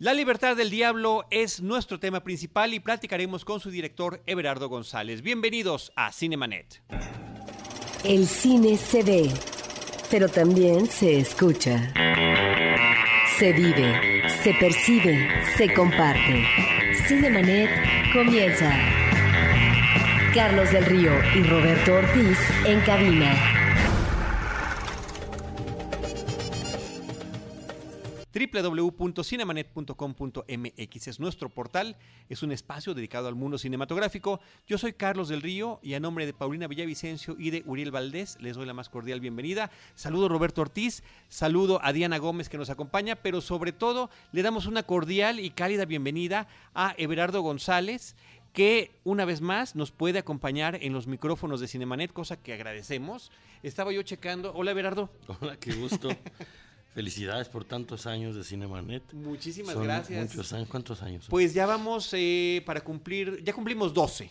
La libertad del diablo es nuestro tema principal y platicaremos con su director Everardo González. Bienvenidos a Cinemanet. El cine se ve, pero también se escucha. Se vive, se percibe, se comparte. Cinemanet comienza. Carlos del Río y Roberto Ortiz en cabina. www.cinemanet.com.mx es nuestro portal, es un espacio dedicado al mundo cinematográfico. Yo soy Carlos del Río y a nombre de Paulina Villavicencio y de Uriel Valdés les doy la más cordial bienvenida. Saludo a Roberto Ortiz, saludo a Diana Gómez que nos acompaña, pero sobre todo le damos una cordial y cálida bienvenida a Everardo González que una vez más nos puede acompañar en los micrófonos de Cinemanet, cosa que agradecemos. Estaba yo checando. Hola, Everardo. Hola, qué gusto. Felicidades por tantos años de Cinemanet. Muchísimas gracias. Muchos años. ¿Cuántos años? Pues ya vamos eh, para cumplir, ya cumplimos 12.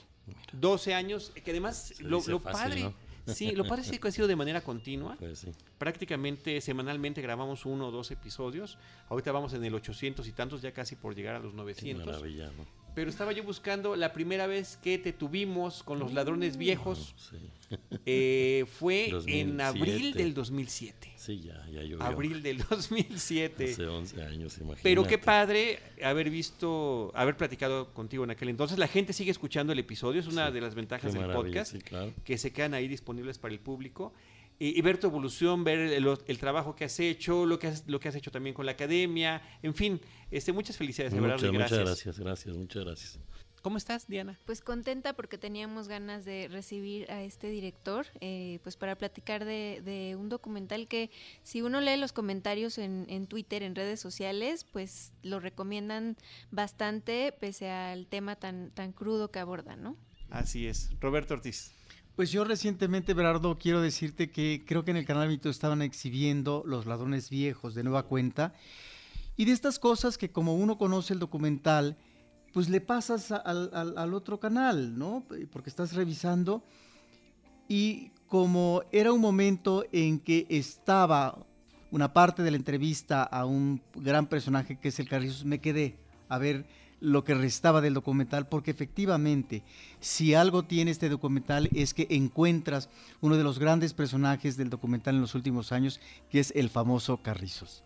12 años, que además lo, padre, sí, lo padre sí que ha sido de manera continua. Pues sí. Prácticamente semanalmente grabamos uno o dos episodios. Ahorita vamos en el 800 y tantos, ya casi por llegar a los 900. Qué maravilla, ¿no? pero estaba yo buscando la primera vez que te tuvimos con los ladrones viejos. Sí. Eh, fue en abril del 2007. Sí, ya, ya llovió. Abril del 2007. Hace 11 años, imagínate. Pero qué padre haber visto, haber platicado contigo en aquel entonces. La gente sigue escuchando el episodio, es una Sí, de las ventajas del podcast, sí, claro. que se quedan ahí disponibles para el público. Y, y ver tu evolución, ver el, el trabajo que has hecho, lo que has, lo que has hecho también con la academia, en fin, este, muchas felicidades, de verdad, Muchas, y muchas gracias, gracias, muchas gracias. ¿Cómo estás, Diana? Pues contenta porque teníamos ganas de recibir a este director, eh, pues para platicar de, de, un documental que si uno lee los comentarios en, en, Twitter, en redes sociales, pues lo recomiendan bastante pese al tema tan, tan crudo que aborda, ¿no? Así es. Roberto Ortiz. Pues yo recientemente, Berardo, quiero decirte que creo que en el canal Vito estaban exhibiendo Los Ladrones Viejos de nueva cuenta. Y de estas cosas que como uno conoce el documental, pues le pasas al, otro canal, ¿no? Porque estás revisando. Y como era un momento en que estaba una parte de la entrevista a un gran personaje que es el Carrizos, me quedé a ver lo que restaba del documental, porque efectivamente, si algo tiene este documental es que encuentras uno de los grandes personajes del documental en los últimos años, que es el famoso Carrizos.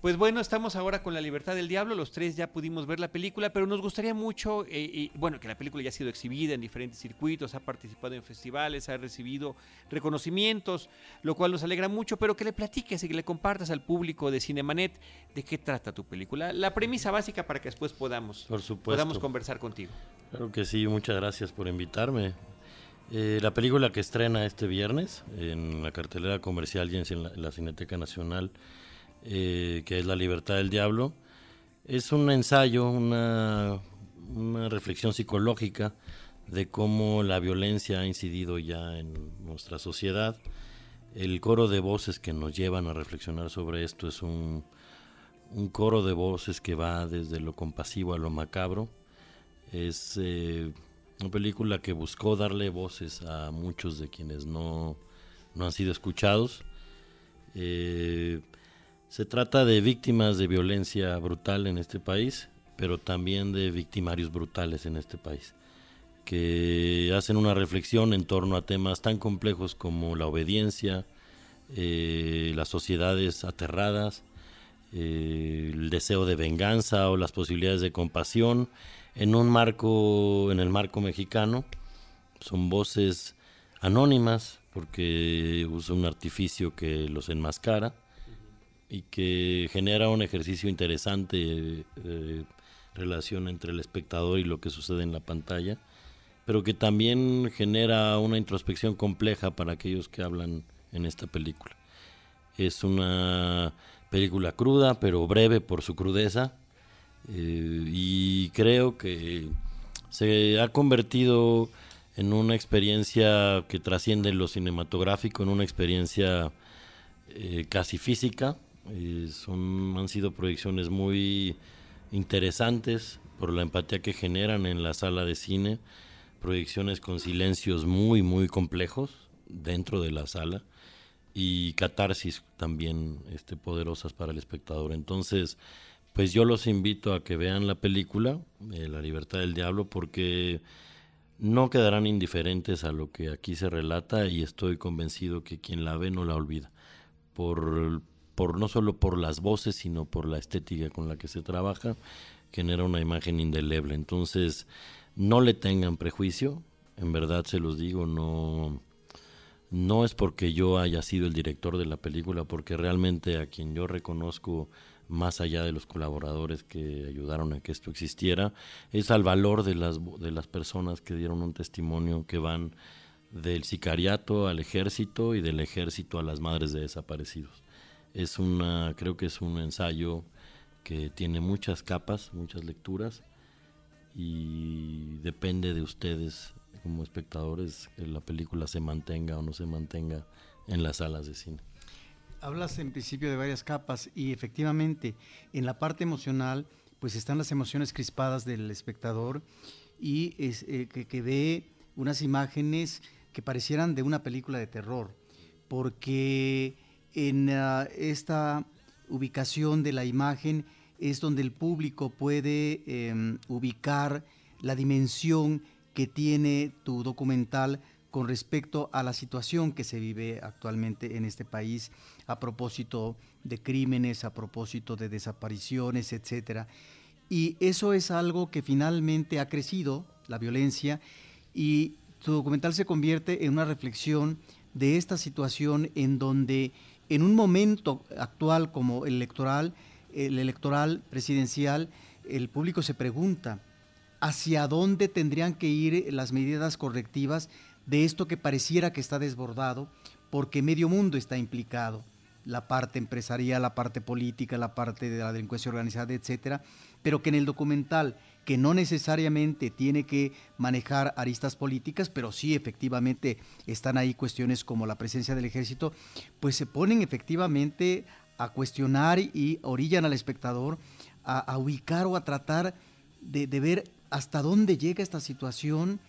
Pues bueno, estamos ahora con La Libertad del Diablo, los tres ya pudimos ver la película, pero nos gustaría mucho, eh, y, bueno, que la película ya ha sido exhibida en diferentes circuitos, ha participado en festivales, ha recibido reconocimientos, lo cual nos alegra mucho, pero que le platiques y que le compartas al público de Cinemanet de qué trata tu película, la premisa básica para que después podamos, por podamos conversar contigo. Claro que sí, muchas gracias por invitarme. Eh, la película que estrena este viernes en la cartelera comercial y en la, en la Cineteca Nacional eh, que es La Libertad del Diablo, es un ensayo, una, reflexión psicológica de cómo la violencia ha incidido ya en nuestra sociedad. El coro de voces que nos llevan a reflexionar sobre esto es un, un coro de voces que va desde lo compasivo a lo macabro. Es eh, una película que buscó darle voces a muchos de quienes no, no han sido escuchados. Eh, se trata de víctimas de violencia brutal en este país, pero también de victimarios brutales en este país, que hacen una reflexión en torno a temas tan complejos como la obediencia, eh, las sociedades aterradas, eh, el deseo de venganza o las posibilidades de compasión en un marco, en el marco mexicano. Son voces anónimas porque usa un artificio que los enmascara y que genera un ejercicio interesante eh, relación entre el espectador y lo que sucede en la pantalla, pero que también genera una introspección compleja para aquellos que hablan en esta película. Es una película cruda, pero breve por su crudeza, eh, y creo que se ha convertido en una experiencia que trasciende lo cinematográfico, en una experiencia eh, casi física, eh, son, han sido proyecciones muy interesantes por la empatía que generan en la sala de cine, proyecciones con silencios muy, muy complejos dentro de la sala y catarsis también este, poderosas para el espectador. Entonces, pues yo los invito a que vean la película, eh, La libertad del diablo, porque no quedarán indiferentes a lo que aquí se relata y estoy convencido que quien la ve no la olvida. Por, por no solo por las voces, sino por la estética con la que se trabaja, genera una imagen indeleble. Entonces, no le tengan prejuicio, en verdad se los digo, no no es porque yo haya sido el director de la película, porque realmente a quien yo reconozco más allá de los colaboradores que ayudaron a que esto existiera, es al valor de las, de las personas que dieron un testimonio que van del sicariato al ejército y del ejército a las madres de desaparecidos. Es una, creo que es un ensayo que tiene muchas capas, muchas lecturas y depende de ustedes como espectadores que la película se mantenga o no se mantenga en las salas de cine. Hablas en principio de varias capas y efectivamente en la parte emocional pues están las emociones crispadas del espectador y es, eh, que, ve unas imágenes que parecieran de una película de terror, porque en ah, esta ubicación de la imagen es donde el público puede em, ubicar la dimensión que tiene tu documental con respecto a la situación que se vive actualmente en este país a propósito de crímenes, a propósito de desapariciones, etcétera. Y eso es algo que finalmente ha crecido, la violencia, y tu documental se convierte en una reflexión de esta situación en donde en un momento actual como el electoral, el electoral presidencial, el público se pregunta hacia dónde tendrían que ir las medidas correctivas de esto que pareciera que está desbordado, porque medio mundo está implicado, la parte empresarial, la parte política, la parte de la delincuencia organizada, etcétera, pero que en el documental, que no necesariamente tiene que manejar aristas políticas, pero sí efectivamente están ahí cuestiones como la presencia del ejército, pues se ponen efectivamente a cuestionar y orillan al espectador a, ubicar o a tratar de, de ver hasta dónde llega esta situación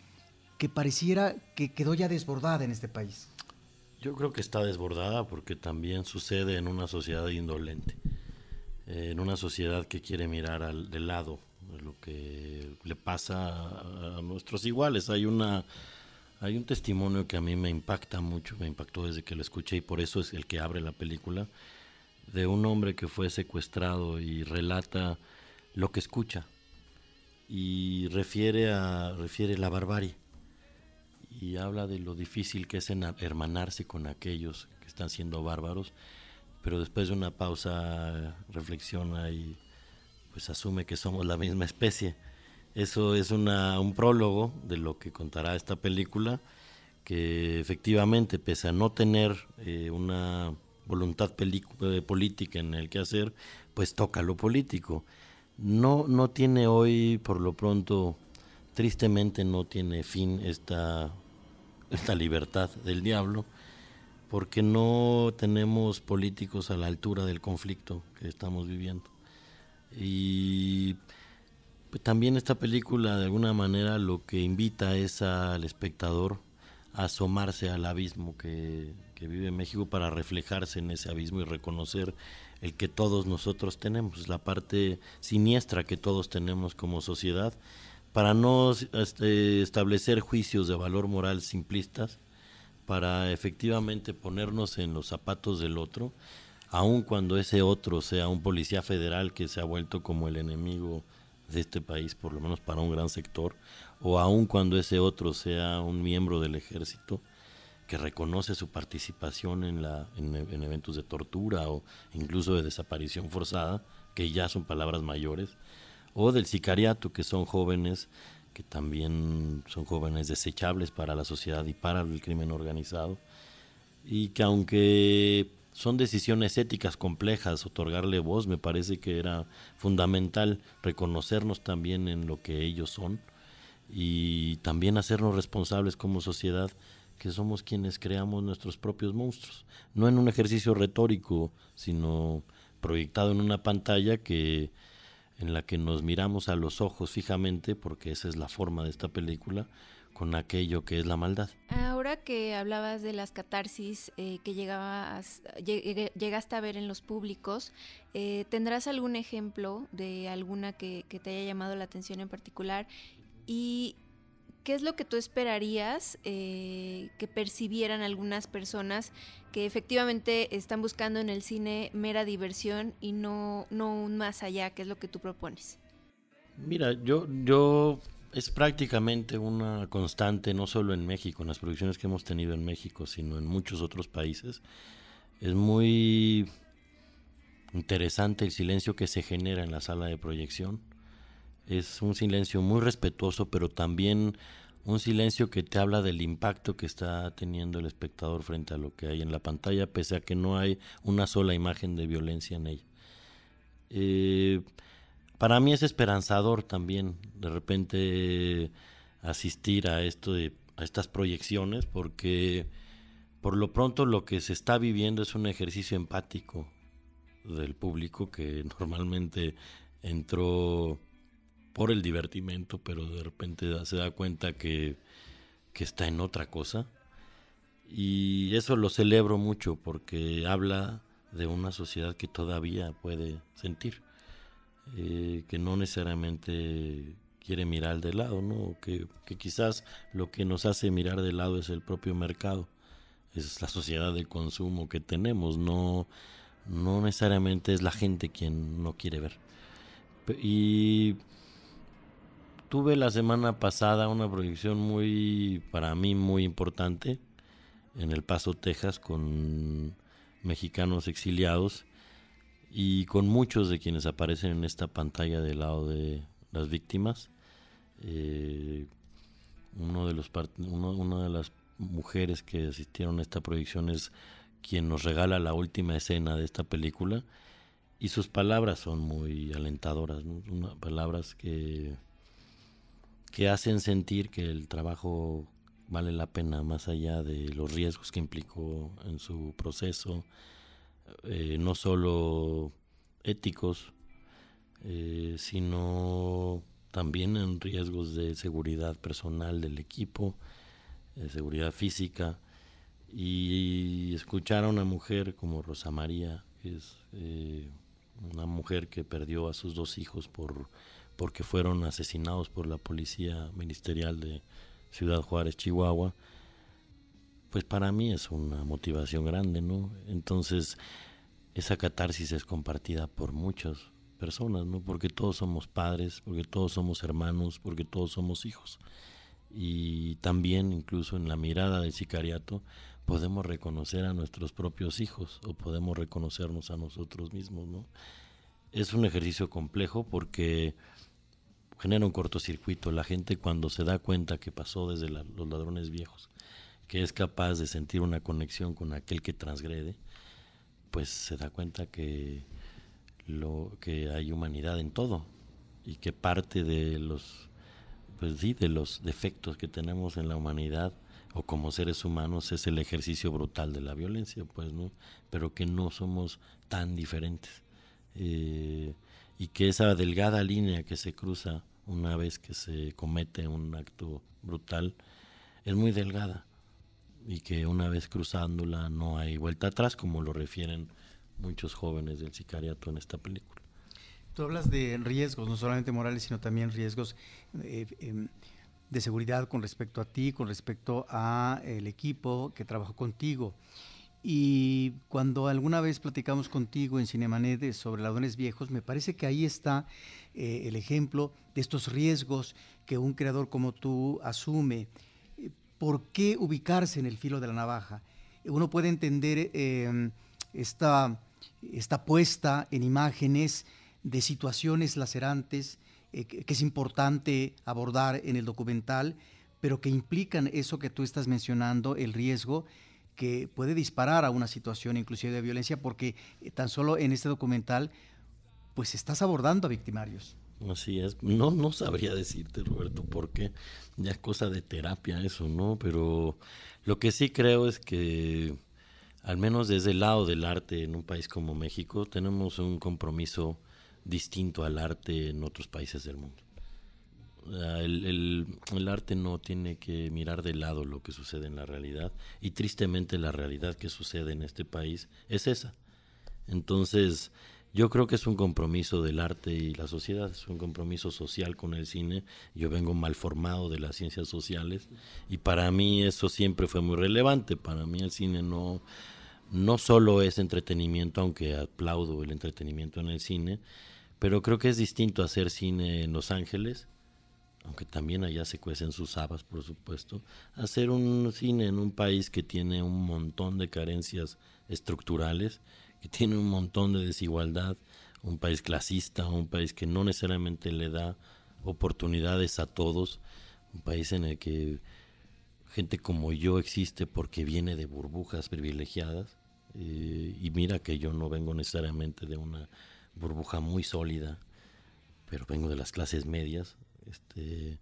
que pareciera que quedó ya desbordada en este país? Yo creo que está desbordada porque también sucede en una sociedad indolente, en una sociedad que quiere mirar al, de lado lo que le pasa a, nuestros iguales. Hay una hay un testimonio que a mí me impacta mucho, me impactó desde que lo escuché y por eso es el que abre la película, de un hombre que fue secuestrado y relata lo que escucha y refiere a refiere la barbarie y habla de lo difícil que es hermanarse con aquellos que están siendo bárbaros, pero después de una pausa reflexiona y pues asume que somos la misma especie. Eso es una, un prólogo de lo que contará esta película, que efectivamente, pese a no tener eh, una voluntad eh, política en el que hacer, pues toca lo político. No, no tiene hoy, por lo pronto, tristemente no tiene fin esta esta libertad del diablo, porque no tenemos políticos a la altura del conflicto que estamos viviendo. Y pues, también esta película de alguna manera lo que invita es al espectador a asomarse al abismo que, vive México para reflejarse en ese abismo y reconocer el que todos nosotros tenemos, la parte siniestra que todos tenemos como sociedad para no este, establecer juicios de valor moral simplistas, para efectivamente ponernos en los zapatos del otro, aun cuando ese otro sea un policía federal que se ha vuelto como el enemigo de este país, por lo menos para un gran sector, o aun cuando ese otro sea un miembro del ejército que reconoce su participación en, en eventos de tortura o incluso de desaparición forzada, que ya son palabras mayores, o del sicariato, que son jóvenes que también son jóvenes desechables para la sociedad y para el crimen organizado, y que aunque son decisiones éticas complejas, otorgarle voz me parece que era fundamental reconocernos también en lo que ellos son y también hacernos responsables como sociedad que somos quienes creamos nuestros propios monstruos, no en un ejercicio retórico, sino proyectado en una pantalla que en la que nos miramos a los ojos fijamente, porque esa es la forma de esta película, con aquello que es la maldad. Ahora que hablabas de las catarsis eh, que llegabas, llegaste a ver en los públicos, eh, ¿tendrás algún ejemplo de alguna que, que, te haya llamado la atención en particular? ¿Y qué es lo que tú esperarías eh, que percibieran algunas personas que efectivamente están buscando en el cine mera diversión y no, no un más allá, que es lo que tú propones? Mira, yo, yo es prácticamente una constante, no solo en México, en las producciones que hemos tenido en México, sino en muchos otros países. Es muy interesante el silencio que se genera en la sala de proyección. Es un silencio muy respetuoso, pero también un silencio que te habla del impacto que está teniendo el espectador frente a lo que hay en la pantalla, pese a que no hay una sola imagen de violencia en ella. Eh, para mí es esperanzador también de repente asistir a esto de a estas proyecciones porque por lo pronto lo que se está viviendo es un ejercicio empático del público que normalmente entró por el divertimento, pero de repente se da cuenta que, que está en otra cosa. Y eso lo celebro mucho porque habla de una sociedad que todavía puede sentir. Eh, que no necesariamente quiere mirar de lado, ¿no? Que, que, quizás lo que nos hace mirar de lado es el propio mercado, es la sociedad de consumo que tenemos, no, no necesariamente es la gente quien no quiere ver. Y tuve la semana pasada una proyección muy, para mí, muy importante en El Paso, Texas, con mexicanos exiliados y con muchos de quienes aparecen en esta pantalla del lado de las víctimas. Eh, uno de los una de las mujeres que asistieron a esta proyección es quien nos regala la última escena de esta película y sus palabras son muy alentadoras, palabras que, que hacen sentir que el trabajo vale la pena más allá de los riesgos que implicó en su proceso, eh, no solo éticos, eh, sino también en riesgos de seguridad personal del equipo, de seguridad física, y escuchar a una mujer como Rosa María, que es eh, una mujer que perdió a sus dos hijos por porque fueron asesinados por la policía ministerial de Ciudad Juárez, Chihuahua, pues para mí es una motivación grande, ¿no? Entonces, esa catarsis es compartida por muchas personas, ¿no? Porque todos somos padres, porque todos somos hermanos, porque todos somos hijos. Y también, incluso en la mirada del sicariato, podemos reconocer a nuestros propios hijos o podemos reconocernos a nosotros mismos, ¿no? Es un ejercicio complejo porque genera un cortocircuito. La gente cuando se da cuenta que pasó desde los ladrones viejos que es capaz de sentir una conexión con aquel que transgrede, pues se da cuenta que lo que hay humanidad en todo y que parte de los pues sí, de los defectos que tenemos en la humanidad o como seres humanos es el ejercicio brutal de la violencia, pues, ¿no? Pero que no somos tan diferentes. Eh, y que esa delgada línea que se cruza una vez que se comete un acto brutal es muy delgada y que una vez cruzándola no hay vuelta atrás, como lo refieren muchos jóvenes del sicariato en esta película. Tú hablas de riesgos, no solamente morales, sino también riesgos eh, em, de seguridad con respecto a ti, con respecto a el equipo que trabajó contigo. Y cuando alguna vez platicamos contigo en Cinemanet sobre ladrones viejos, me parece que ahí está eh, el ejemplo de estos riesgos que un creador como tú asume por qué ubicarse en el filo de la navaja. Uno puede entender em, esta, esta, puesta en imágenes de situaciones lacerantes eh, que, es importante abordar en el documental, pero que implican eso que tú estás mencionando, el riesgo que puede disparar a una situación inclusive de violencia, porque eh, tan solo en este documental, pues estás abordando a victimarios. Así es. No, no sabría decirte, Roberto, porque ya es cosa de terapia eso, ¿no? Pero lo que sí creo es que, al menos desde el lado del arte en un país como México, tenemos un compromiso distinto al arte en otros países del mundo. El, el, arte no tiene que mirar de lado lo que sucede en la realidad y tristemente la realidad que sucede en este país es esa. Entonces, yo creo que es un compromiso del arte y la sociedad, es un compromiso social con el cine. Yo vengo mal formado de las ciencias sociales y para mí eso siempre fue muy relevante. Para mí el cine no, no solo es entretenimiento, aunque aplaudo el entretenimiento en el cine, pero creo que es distinto hacer cine en Los Ángeles, aunque también allá se cuecen sus habas, por supuesto, hacer un cine en un país que tiene un montón de carencias estructurales que tiene un montón de desigualdad, un país clasista, un país que no necesariamente le da oportunidades a todos, un país en el que gente como yo existe porque viene de burbujas privilegiadas. Eh, y mira que yo no vengo necesariamente de una burbuja muy sólida, pero vengo de las clases medias. Este,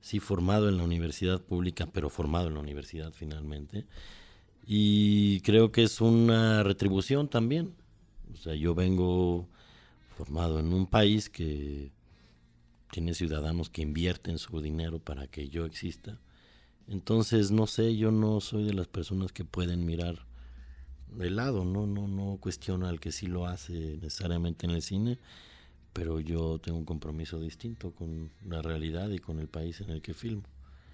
sí formado en la universidad pública, pero formado en la universidad finalmente y creo que es una retribución también. O sea, yo vengo formado en un país que tiene ciudadanos que invierten su dinero para que yo exista. Entonces, no sé, yo no soy de las personas que pueden mirar de lado, no no no cuestiono al que sí lo hace necesariamente en el cine, pero yo tengo un compromiso distinto con la realidad y con el país en el que filmo.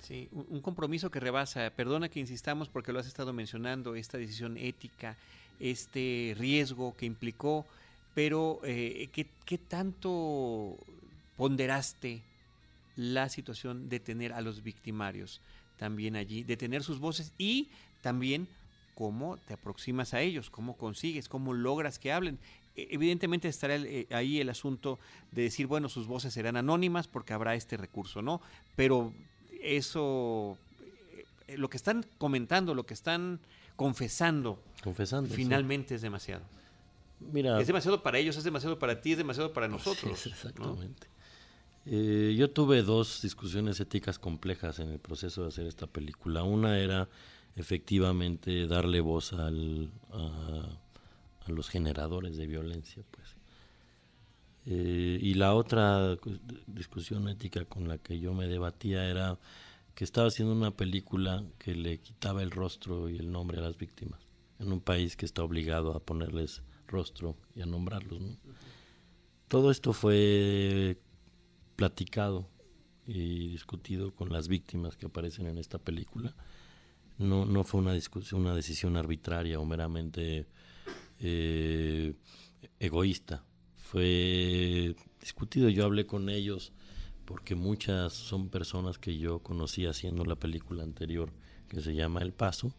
Sí, un, compromiso que rebasa, perdona que insistamos porque lo has estado mencionando, esta decisión ética, este riesgo que implicó, pero eh, ¿qué, tanto ponderaste la situación de tener a los victimarios también allí, de tener sus voces y también cómo te aproximas a ellos, cómo consigues, cómo logras que hablen. E, evidentemente estará eh, ahí el asunto de decir, bueno, sus voces serán anónimas porque habrá este recurso, ¿no? Pero eso, eh, lo que están comentando, lo que están confesando, confesando finalmente es demasiado. Mira, es demasiado para ellos, es demasiado para ti, es demasiado para nosotros. exactamente. Eh, yo tuve dos discusiones éticas complejas en el proceso de hacer esta película. Una era efectivamente darle voz al, a, a los generadores de violencia, pues eh, y la otra discusión ética con la que yo me debatía era que estaba haciendo una película que le quitaba el rostro y el nombre a las víctimas, en un país que está obligado a ponerles rostro y a nombrarlos. Todo esto fue platicado y discutido con las víctimas que aparecen en esta película. No, no fue una discusión, una decisión arbitraria o meramente eh, egoísta fue discutido. Yo hablé con ellos porque muchas son personas que yo conocí haciendo la película anterior que se llama El Paso.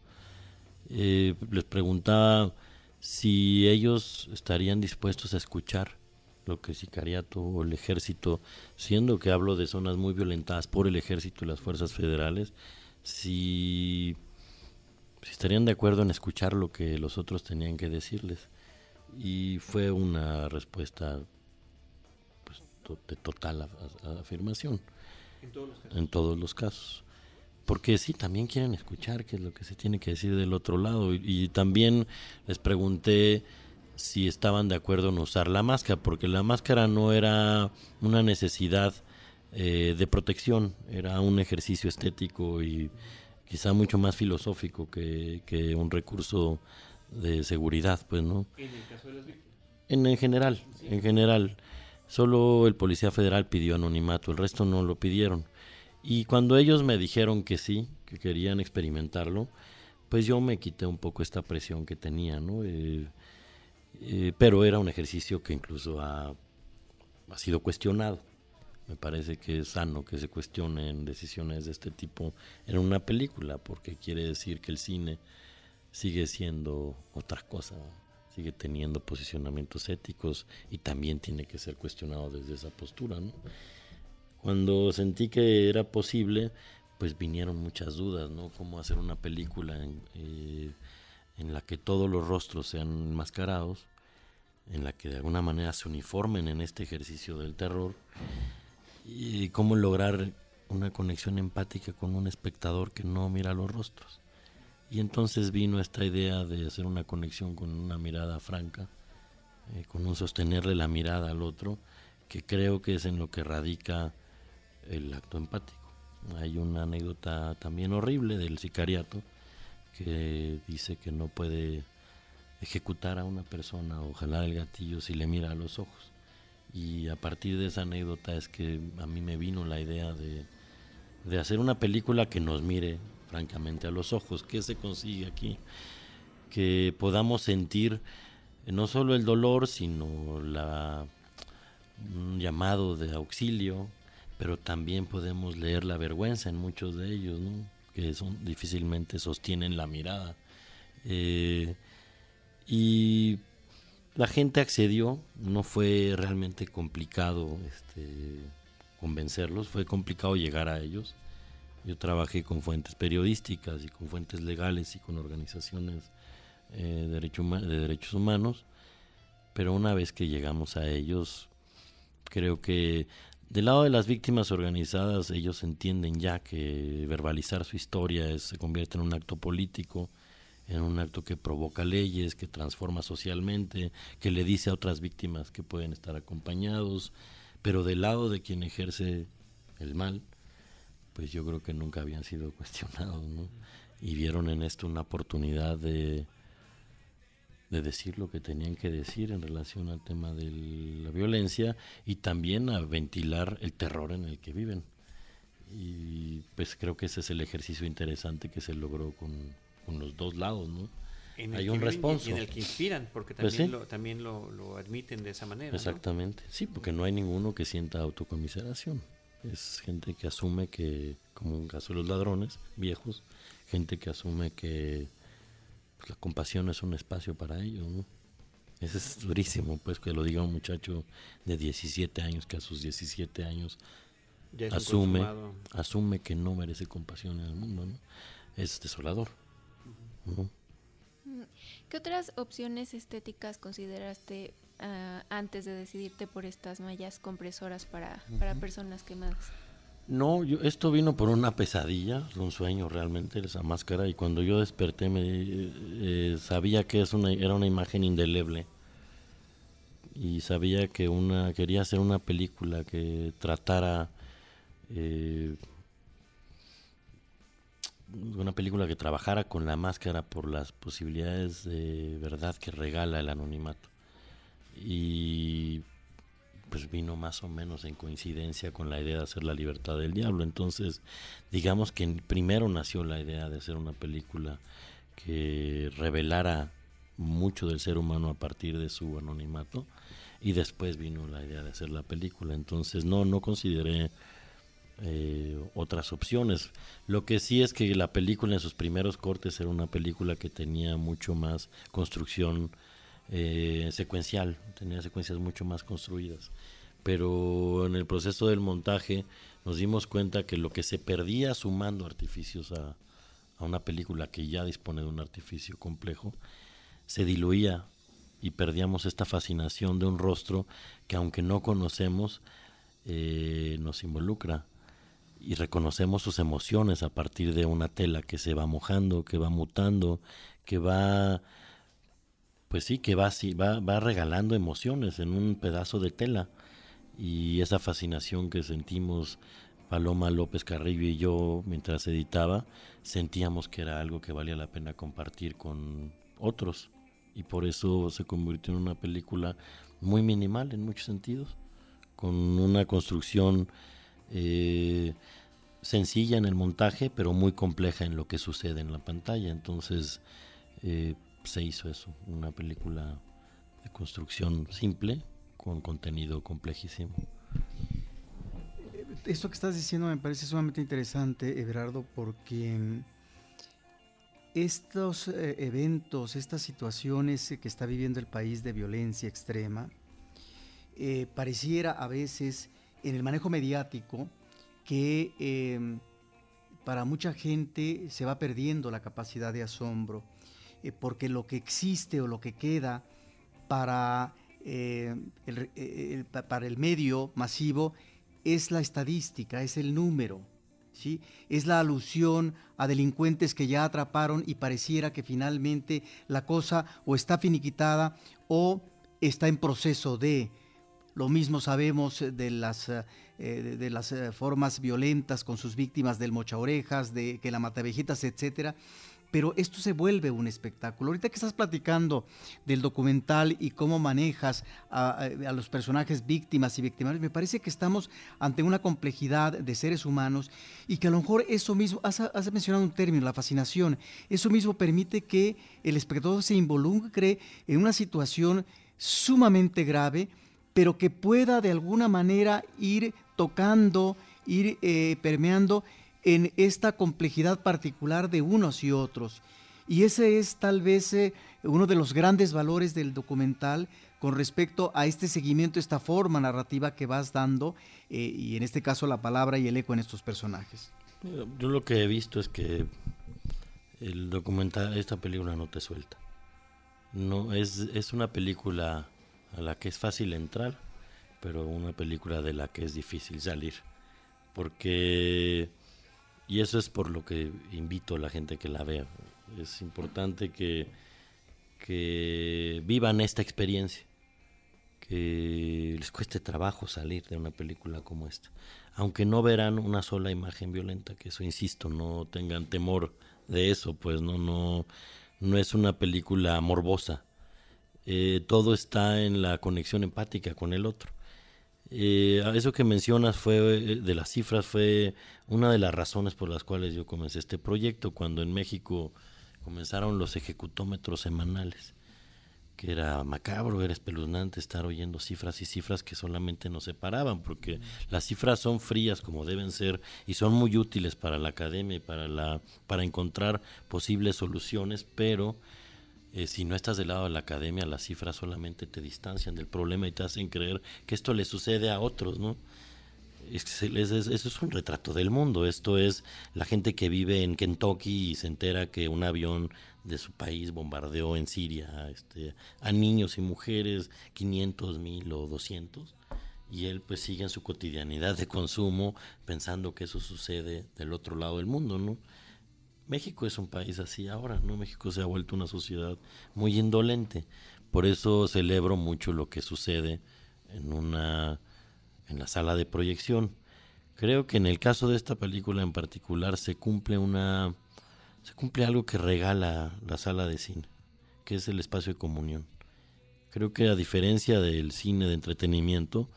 Eh, les preguntaba si ellos estarían dispuestos a escuchar lo que sicariato o el ejército, siendo que hablo de zonas muy violentadas por el ejército y las fuerzas federales, si, si estarían de acuerdo en escuchar lo que los otros tenían que decirles y fue una respuesta pues, de total afirmación en todos, los casos. Porque sí, también quieren escuchar qué es lo que se tiene que decir del otro lado. Y, también les pregunté si estaban de acuerdo en usar la máscara, porque la máscara no era una necesidad eh, de protección, era un ejercicio estético y quizá mucho más filosófico que, que un recurso de seguridad, pues, ¿no? ¿En el caso de las víctimas? En, general, en general. Solo el policía federal pidió anonimato, el resto no lo pidieron. Y cuando ellos me dijeron que sí, que querían experimentarlo, pues yo me quité un poco esta presión que tenía, ¿no? Eh, eh, pero era un ejercicio que incluso ha, ha sido cuestionado. Me parece que es sano que se cuestionen decisiones de este tipo en una película, porque quiere decir que el cine sigue siendo otra cosa, sigue teniendo posicionamientos éticos y también tiene que ser cuestionado desde esa postura. Cuando sentí que era posible, pues vinieron muchas dudas, ¿no? Cómo hacer una película en, eh, en la que todos los rostros sean enmascarados, en la que de alguna manera se uniformen en este ejercicio del terror, y cómo lograr una conexión empática con un espectador que no mira los rostros. Y entonces vino esta idea de hacer una conexión con una mirada franca, eh, con un sostenerle la mirada al otro, que creo que es en lo que radica el acto empático. Hay una anécdota también horrible del sicariato que dice que no puede ejecutar a una persona o jalar el gatillo si le mira a los ojos. Y a partir de esa anécdota es que a mí me vino la idea de, de hacer una película que nos mire francamente a los ojos. ¿Qué se consigue aquí? Que podamos sentir no solo el dolor, sino la, un llamado de auxilio, pero también podemos leer la vergüenza en muchos de ellos, que son, difícilmente sostienen la mirada. Eh, y la gente accedió, no fue realmente complicado este, convencerlos, fue complicado llegar a ellos. Yo trabajé con fuentes periodísticas y con fuentes legales y con organizaciones eh, de derechos humanos, pero una vez que llegamos a ellos, creo que del lado de las víctimas organizadas, ellos entienden ya que verbalizar su historia se convierte en un acto político, en un acto que provoca leyes, que transforma socialmente, que le dice a otras víctimas que pueden estar acompañados, pero del lado de quien ejerce el mal, pues yo creo que nunca habían sido cuestionados, ¿no? Y vieron en esto una oportunidad de, de decir lo que tenían que decir en relación al tema de la violencia y también a ventilar el terror en el que viven. Y pues creo que ese es el ejercicio interesante que se logró con, los dos lados, ¿no? Hay un responso. Y en el que inspiran, porque pues también, lo, también lo, admiten de esa manera. Exactamente, sí, porque no hay ninguno que sienta autocomiseración. Es gente que asume que, como en caso de los ladrones viejos, gente que asume que pues, la compasión es un espacio para ellos, ¿no? Eso es durísimo, pues, que lo diga un muchacho de 17 años que a sus 17 años asume, asume que no merece compasión en el mundo, ¿no? Es desolador. ¿Qué otras opciones estéticas consideraste ah, antes de decidirte por estas mallas compresoras para, para personas quemadas? No, yo, esto vino por una pesadilla, un sueño realmente, esa máscara, y cuando yo desperté me eh, sabía que es una, era una imagen indeleble. Y sabía que una quería hacer una película que tratara eh, una película que trabajara con la máscara por las posibilidades de verdad que regala el anonimato y pues vino más o menos en coincidencia con la idea de hacer La libertad del diablo. Entonces, digamos que primero nació la idea de hacer una película que revelara mucho del ser humano a partir de su anonimato y después vino la idea de hacer la película. Entonces, no, no consideré eh, otras opciones. Lo que sí es que la película en sus primeros cortes era una película que tenía mucho más construcción eh, secuencial, tenía secuencias mucho más construidas. Pero en el proceso del montaje nos dimos cuenta que lo que se perdía sumando artificios a, una película que ya dispone de un artificio complejo, se diluía y perdíamos esta fascinación de un rostro que aunque no conocemos, eh, nos involucra y reconocemos sus emociones a partir de una tela que se va mojando, que va mutando, que va pues sí, que va, va, va regalando emociones en un pedazo de tela. Y esa fascinación que sentimos Paloma López Carrillo y yo mientras editaba, sentíamos que era algo que valía la pena compartir con otros. Y por eso se convirtió en una película muy minimal en muchos sentidos, con una construcción eh, sencilla en el montaje, pero muy compleja en lo que sucede en la pantalla. Entonces, eh, se hizo eso, una película de construcción simple con contenido complejísimo. Esto que estás diciendo me parece sumamente interesante, Everardo, porque estos eh, eventos, estas situaciones que está viviendo el país de violencia extrema, eh, pareciera a veces en el manejo mediático que em, para mucha gente se va perdiendo la capacidad de asombro eh, porque lo que existe o lo que queda para, eh, el, para el medio masivo es la estadística, es el número, ¿sí? es la alusión a delincuentes que ya atraparon y pareciera que finalmente la cosa o está finiquitada o está en proceso de Lo mismo sabemos de las, eh, de, las eh, formas violentas con sus víctimas del mocha orejas, de que la matavejitas, etcétera pero esto se vuelve un espectáculo. Ahorita que estás platicando del documental y cómo manejas a, los personajes víctimas y victimarios, me parece que estamos ante una complejidad de seres humanos y que a lo mejor eso mismo, has, mencionado un término, la fascinación, eso mismo permite que el espectador se involucre en una situación sumamente grave, pero que pueda de alguna manera ir tocando, ir eh, permeando en esta complejidad particular de unos y otros. Y ese es tal vez eh, uno de los grandes valores del documental con respecto a este seguimiento, esta forma narrativa que vas dando, eh, y en este caso la palabra y el eco en estos personajes. Yo lo que he visto es que el documental, esta película no te suelta. No, es, es una película a la que es fácil entrar, pero una película de la que es difícil salir. Porque y eso es por lo que invito a la gente que la vea. Es importante que, que vivan esta experiencia, que les cueste trabajo salir de una película como esta. Aunque no verán una sola imagen violenta, que eso insisto, no tengan temor de eso, pues no, no, no es una película morbosa. Eh, todo está en la conexión empática con el otro. Eh, eso que mencionas fue eh, de las cifras fue una de las razones por las cuales yo comencé este proyecto cuando en México comenzaron los ejecutómetros semanales que era macabro, era espeluznante estar oyendo cifras y cifras que solamente nos separaban, porque las cifras son frías como deben ser y son muy útiles para la academia y para, la, para encontrar posibles soluciones, pero eh, si no estás del lado de la academia, las cifras solamente te distancian del problema y te hacen creer que esto le sucede a otros, ¿no? Es, eso es un retrato del mundo. Esto es la gente que vive en Kentucky y se entera que un avión de su país bombardeó en Siria este, a niños y mujeres 500 mil o 200 y él pues sigue en su cotidianidad de consumo pensando que eso sucede del otro lado del mundo, ¿no? México es un país así ahora, ¿no? México se ha vuelto una sociedad muy indolente. Por eso celebro mucho lo que sucede en una en la sala de proyección. Creo que en el caso de esta película en particular se cumple una se cumple algo que regala la sala de cine, que es el espacio de comunión. Creo que a diferencia del cine de entretenimiento,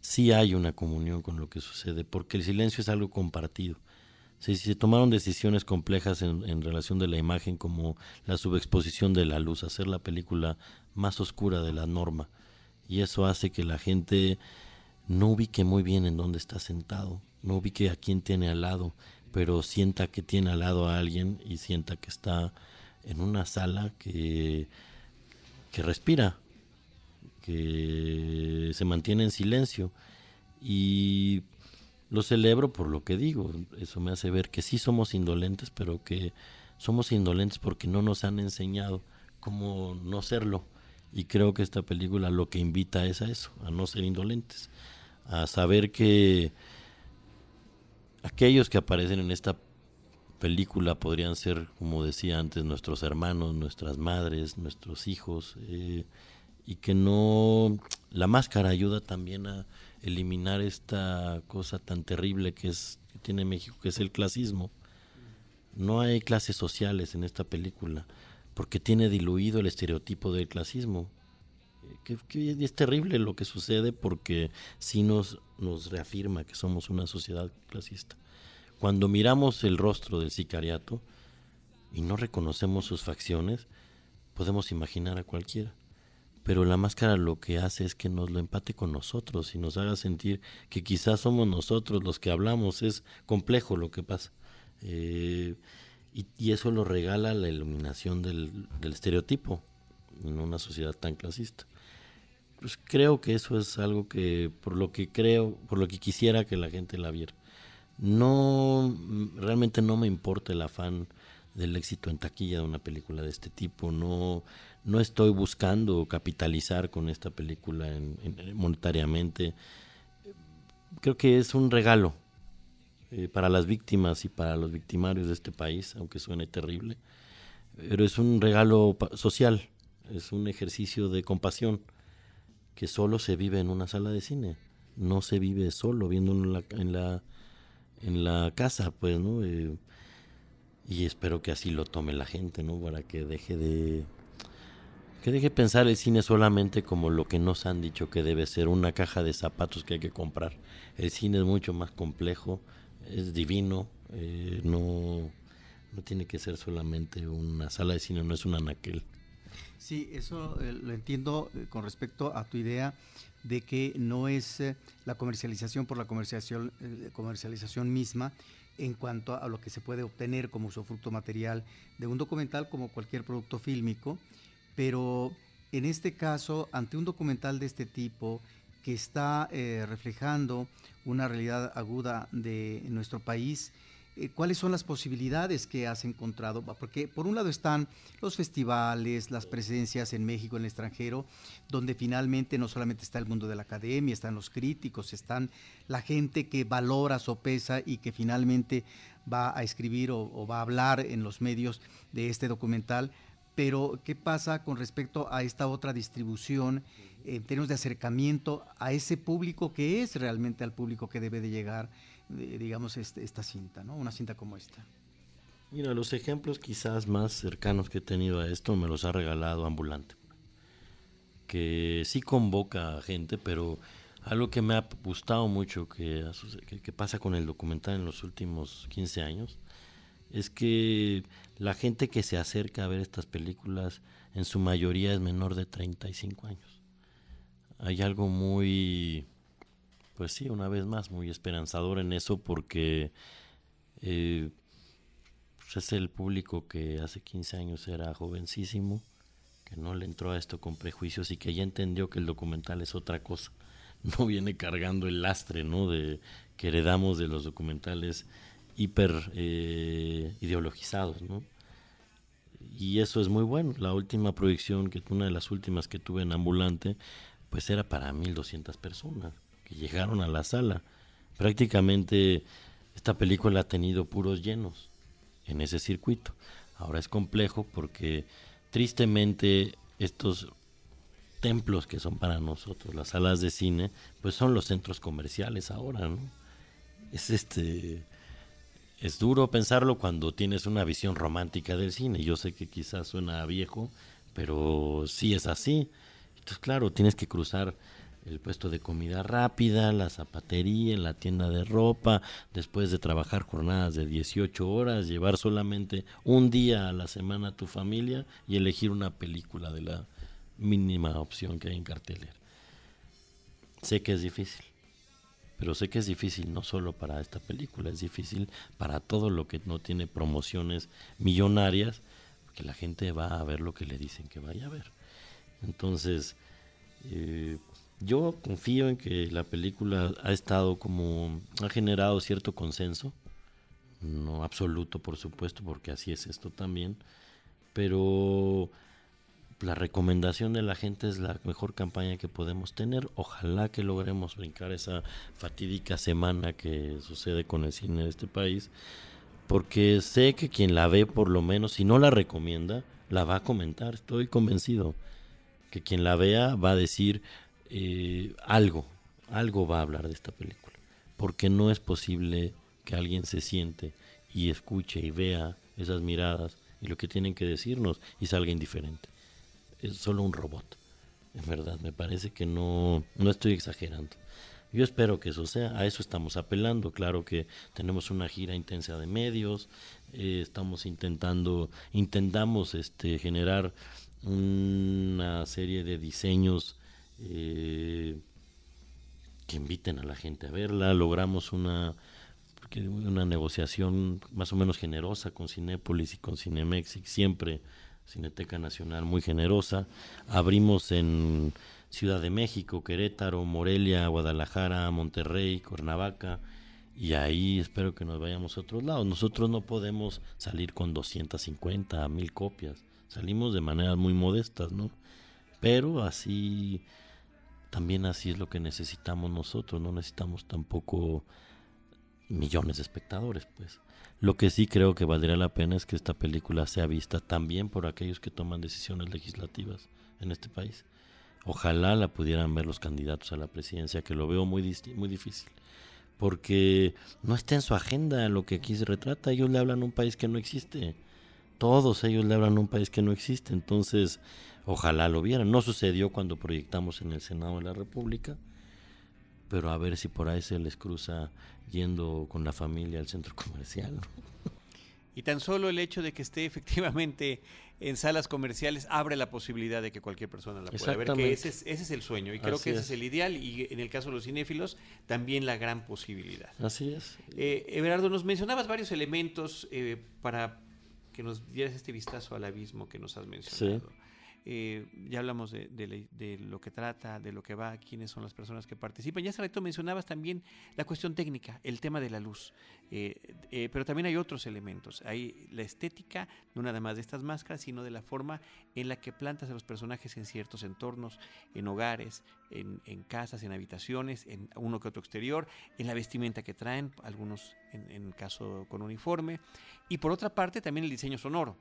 sí hay una comunión con lo que sucede, porque el silencio es algo compartido se, se tomaron decisiones complejas en, relación de la imagen como la subexposición de la luz, hacer la película más oscura de la norma. Y eso hace que la gente no ubique muy bien en dónde está sentado, no ubique a quién tiene al lado, pero sienta que tiene al lado a alguien y sienta que está en una sala que, que respira, que se mantiene en silencio. Y lo celebro por lo que digo. Eso me hace ver que sí somos indolentes, pero que somos indolentes porque no nos han enseñado cómo no serlo. Y creo que esta película lo que invita es a eso, a no ser indolentes, a saber que aquellos que aparecen en esta película podrían ser, como decía antes, nuestros hermanos, nuestras madres, nuestros hijos, eh, y que no, la máscara ayuda también a eliminar esta cosa tan terrible que es que tiene México, que es el clasismo. No hay clases sociales en esta película, porque tiene diluido el estereotipo del clasismo. Que, es terrible lo que sucede porque sí nos, nos reafirma que somos una sociedad clasista. Cuando miramos el rostro del sicariato y no reconocemos sus facciones, podemos imaginar a cualquiera pero la máscara lo que hace es que nos lo empate con nosotros y nos haga sentir que quizás somos nosotros los que hablamos. Es complejo lo que pasa. Eh, y, eso lo regala la iluminación del, estereotipo en una sociedad tan clasista. Pues creo que eso es algo que, por lo que creo, por lo que quisiera que la gente la viera. No, realmente no me importa el afán del éxito en taquilla de una película de este tipo. No, no estoy buscando capitalizar con esta película en, monetariamente. Creo que es un regalo eh, para las víctimas y para los victimarios de este país, aunque suene terrible. Pero es un regalo social, es un ejercicio de compasión que solo se vive en una sala de cine, no se vive solo viendo en la, en la, en la casa, pues, ¿no? Eh, y espero que así lo tome la gente, ¿no? Para que deje de que deje pensar el cine solamente como lo que nos han dicho que debe ser una caja de zapatos que hay que comprar. El cine es mucho más complejo, es divino, eh, no, no tiene que ser solamente una sala de cine, no es un anaquel. Sí, eso eh, lo entiendo eh, con respecto a tu idea de que no es la comercialización por la comercialización, comercialización misma en cuanto a lo que se puede obtener como usufructo material de un documental como cualquier producto fílmico, pero en este caso, ante un documental de este tipo que está eh, reflejando una realidad aguda de nuestro país, eh, ¿cuáles son las posibilidades que has encontrado? Porque por un lado están los festivales, las presencias en México, en el extranjero, donde finalmente no solamente está el mundo de la academia, están los críticos, están la gente que valora, sopesa y que finalmente va a escribir o va a hablar en los medios de este documental, pero ¿qué pasa con respecto a esta otra distribución en términos de acercamiento a ese público que es realmente al público que debe de llegar, eh, digamos, este, esta cinta, ¿no? Una cinta como esta. Mira, los ejemplos quizás más cercanos que he tenido a esto me los ha regalado Ambulante, que sí convoca a gente, pero algo que me ha gustado mucho que, pasa con el documental en los últimos 15 años es que la gente que se acerca a ver estas películas en su mayoría es menor de 35 años. Hay algo muy, pues sí, una vez más, muy esperanzador en eso porque eh, pues es el público que hace 15 años era jovencísimo, que no le entró a esto con prejuicios y que ya entendió que el documental es otra cosa. No viene cargando el lastre, ¿no? De que heredamos de los documentales hiper eh, ideologizados, ¿no? Y eso es muy bueno. La última proyección, que una de las últimas que tuve en Ambulante, pues era para 1200 personas que llegaron a la sala. Prácticamente esta película ha tenido puros llenos en ese circuito. Ahora es complejo porque tristemente estos templos que son para nosotros las salas de cine, pues son los centros comerciales ahora, ¿no? Es este es duro pensarlo cuando tienes una visión romántica del cine. Yo sé que quizás suena viejo, pero sí es así. Entonces, claro, tienes que cruzar el puesto de comida rápida, la zapatería, la tienda de ropa, después de trabajar jornadas de 18 horas, llevar solamente un día a la semana a tu familia y elegir una película de la mínima opción que hay en cartelera. Sé que es difícil pero sé que es difícil no solo para esta película, es difícil para todo lo que no tiene promociones millonarias, porque la gente va a ver lo que le dicen que vaya a ver. Entonces, eh, yo confío en que la película ha estado como, ha generado cierto consenso, no absoluto por supuesto, porque así es esto también, pero la recomendación de la gente es la mejor campaña que podemos tener. Ojalá que logremos brincar esa fatídica semana que sucede con el cine de este país, porque sé que quien la ve por lo menos, si no la recomienda, la va a comentar. Estoy convencido que quien la vea va a decir eh, algo, algo va a hablar de esta película, porque no es posible que alguien se siente y escuche y vea esas miradas y lo que tienen que decirnos y salga indiferente es solo un robot. En verdad, me parece que no, no estoy exagerando. Yo espero que eso sea, a eso estamos apelando. Claro que tenemos una gira intensa de medios, eh, estamos intentando, intentamos este, generar una serie de diseños eh, que inviten a la gente a verla. Logramos una, una negociación más o menos generosa con Cinépolis y con Cinemex y siempre Cineteca Nacional muy generosa. Abrimos en Ciudad de México, Querétaro, Morelia, Guadalajara, Monterrey, Cuernavaca. Y ahí espero que nos vayamos a otros lados. Nosotros no podemos salir con 250 a 1000 copias. Salimos de maneras muy modestas, ¿no? Pero así, también así es lo que necesitamos nosotros. No necesitamos tampoco millones de espectadores, pues. Lo que sí creo que valdría la pena es que esta película sea vista también por aquellos que toman decisiones legislativas en este país. ojalá la pudieran ver los candidatos a la presidencia, que lo veo muy, muy difícil, porque no está en su agenda lo que aquí se retrata, ellos le hablan a un país que no existe, todos ellos le hablan a un país que no existe, entonces ojalá lo vieran, no sucedió cuando proyectamos en el Senado de la República, pero a ver si por ahí se les cruza yendo con la familia al centro comercial. Y tan solo el hecho de que esté efectivamente en salas comerciales abre la posibilidad de que cualquier persona la pueda ver, que ese es, ese es el sueño y creo que ese es. el ideal y en el caso de los cinéfilos también la gran posibilidad. Así es. Eh, Everardo, nos mencionabas varios elementos eh, para que nos dieras este vistazo al abismo que nos has mencionado. Sí. Eh, ya hablamos de, lo que trata, de lo que va, quiénes son las personas que participan. Ya hace rato mencionabas también la cuestión técnica, el tema de la luz. Eh, eh, pero también hay otros elementos. Hay la estética, no nada más de estas máscaras, sino de la forma en la que plantas a los personajes en ciertos entornos, en hogares, en, casas, en habitaciones, en uno que otro exterior, en la vestimenta que traen, algunos en, en caso con uniforme. Y por otra parte, también el diseño sonoro,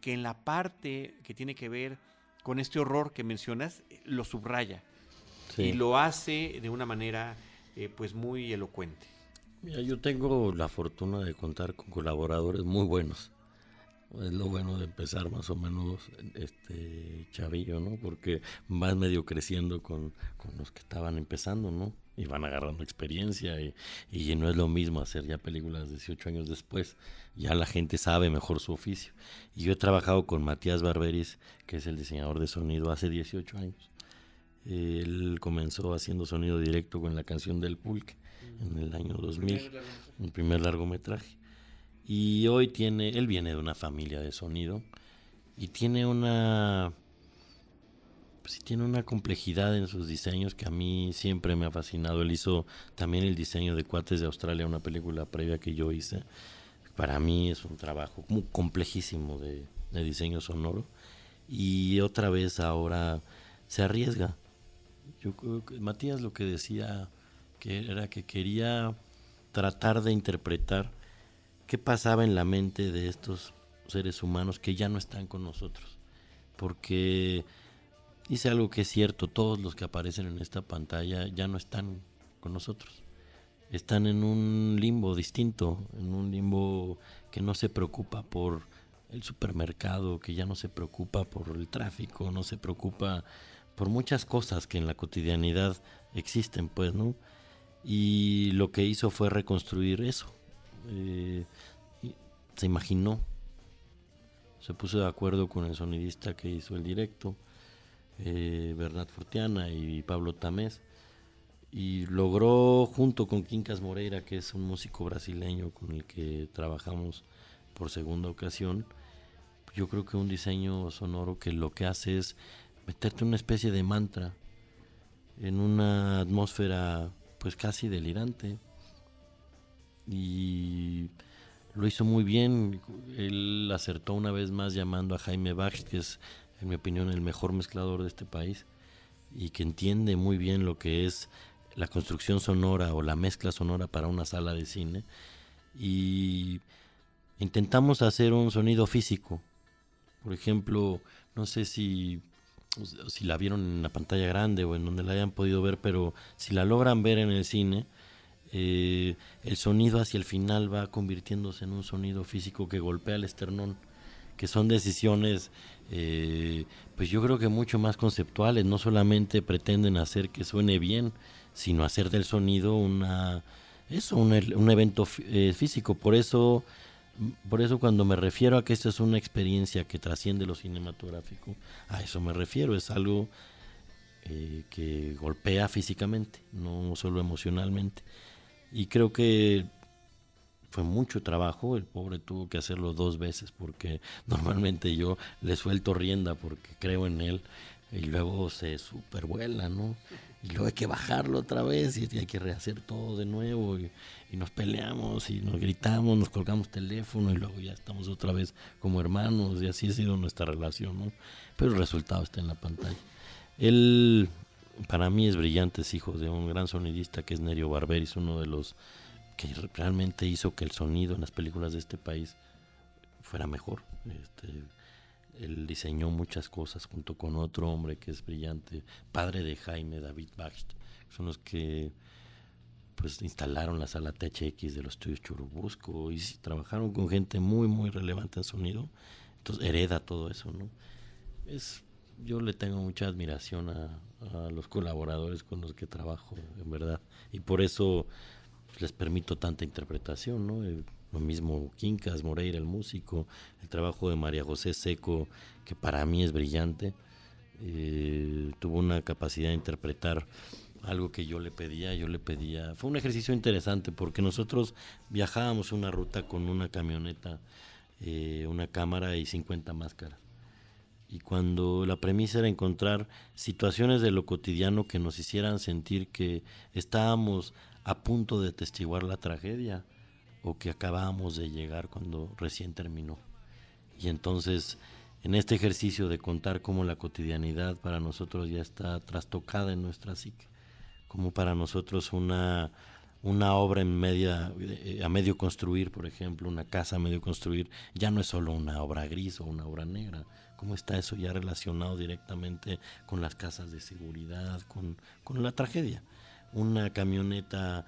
que en la parte que tiene que ver con este horror que mencionas, lo subraya y lo hace de una manera eh, pues muy elocuente. Mira, yo tengo la fortuna de contar con colaboradores muy buenos. Es lo bueno de empezar más o menos este chavillo, ¿no? Porque vas medio creciendo con, con los que estaban empezando, ¿no? Y van agarrando experiencia y, y, no es lo mismo hacer ya películas 18 años después, ya la gente sabe mejor su oficio. Y yo he trabajado con Matías Barberis, que es el diseñador de sonido, hace 18 años. Él comenzó haciendo sonido directo con la canción del Pulque en el año 2000, el primer largometraje. Y hoy tiene, él viene de una familia de sonido y tiene una pues sí tiene una complejidad en sus diseños que a mí siempre me ha fascinado. Él hizo también el diseño de Cuates de Australia, una película previa que yo hice. Para mí es un trabajo muy complejísimo de, diseño sonoro. Y otra vez ahora se arriesga. Yo Matías lo que decía que era que quería tratar de interpretar qué pasaba en la mente de estos seres humanos que ya no están con nosotros. Porque dice algo que es cierto, todos los que aparecen en esta pantalla ya no están con nosotros. Están en un limbo distinto, en un limbo que no se preocupa por el supermercado, que ya no se preocupa por el tráfico, no se preocupa por muchas cosas que en la cotidianidad existen, pues, ¿no? Y lo que hizo fue reconstruir eso. Eh, se imaginó, se puso de acuerdo con el sonidista que hizo el directo, eh, Bernat Fortiana y Pablo Tamés, y logró junto con Quincas Moreira, que es un músico brasileño con el que trabajamos por segunda ocasión, yo creo que un diseño sonoro que lo que hace es meterte una especie de mantra en una atmósfera pues casi delirante. Y lo hizo muy bien. Él acertó una vez más llamando a Jaime Bach que es en mi opinión, el mejor mezclador de este país y que entiende muy bien lo que es la construcción sonora o la mezcla sonora para una sala de cine. Y intentamos hacer un sonido físico. Por ejemplo, no sé si, si la vieron en la pantalla grande o en donde la hayan podido ver, pero si la logran ver en el cine, eh, el sonido hacia el final va convirtiéndose en un sonido físico que golpea el esternón que son decisiones, eh, pues yo creo que mucho más conceptuales, no solamente pretenden hacer que suene bien, sino hacer del sonido una eso un, un evento eh, físico. Por eso por eso cuando me refiero a que esta es una experiencia que trasciende lo cinematográfico a eso me refiero. Es algo eh, que golpea físicamente no solo emocionalmente. Y creo que fue mucho trabajo, el pobre tuvo que hacerlo dos veces porque normalmente yo le suelto rienda porque creo en él y luego se supervuela, ¿no? Y luego hay que bajarlo otra vez y hay que rehacer todo de nuevo y, nos peleamos y nos gritamos, nos colgamos teléfono y luego ya estamos otra vez como hermanos y así ha sido nuestra relación, ¿no? Pero el resultado está en la pantalla. Él, para mí es brillante, es hijo de un gran sonidista que es Nerio Barberis, uno de los que realmente hizo que el sonido en las películas de este país fuera mejor. Este, Él diseñó muchas cosas junto con otro hombre que es brillante, padre de Jaime David Bacht. Son los que pues instalaron la sala THX de los estudios Churubusco y trabajaron con gente muy muy relevante en sonido. Entonces hereda todo eso, ¿no? Es yo le tengo mucha admiración a, los colaboradores con los que trabajo, en verdad. Y por eso les permito tanta interpretación, ¿no? lo mismo Quincas, Moreira, el músico, el trabajo de María José Seco, que para mí es brillante. Eh, tuvo una capacidad de interpretar algo que yo le pedía, yo le pedía. Fue un ejercicio interesante porque nosotros viajábamos una ruta con una camioneta, eh, una cámara y 50 máscaras y cuando la premisa era encontrar situaciones de lo cotidiano que nos hicieran sentir que estábamos a punto de testiguar la tragedia o que acabábamos de llegar cuando recién terminó. Y entonces, en este ejercicio de contar cómo la cotidianidad para nosotros ya está trastocada en nuestra psique, como para nosotros una, una obra en media, eh, a medio construir, por ejemplo, una casa a medio construir, ya no es solo una obra gris o una obra negra, cómo está eso ya relacionado directamente con las casas de seguridad, con, la tragedia. Una camioneta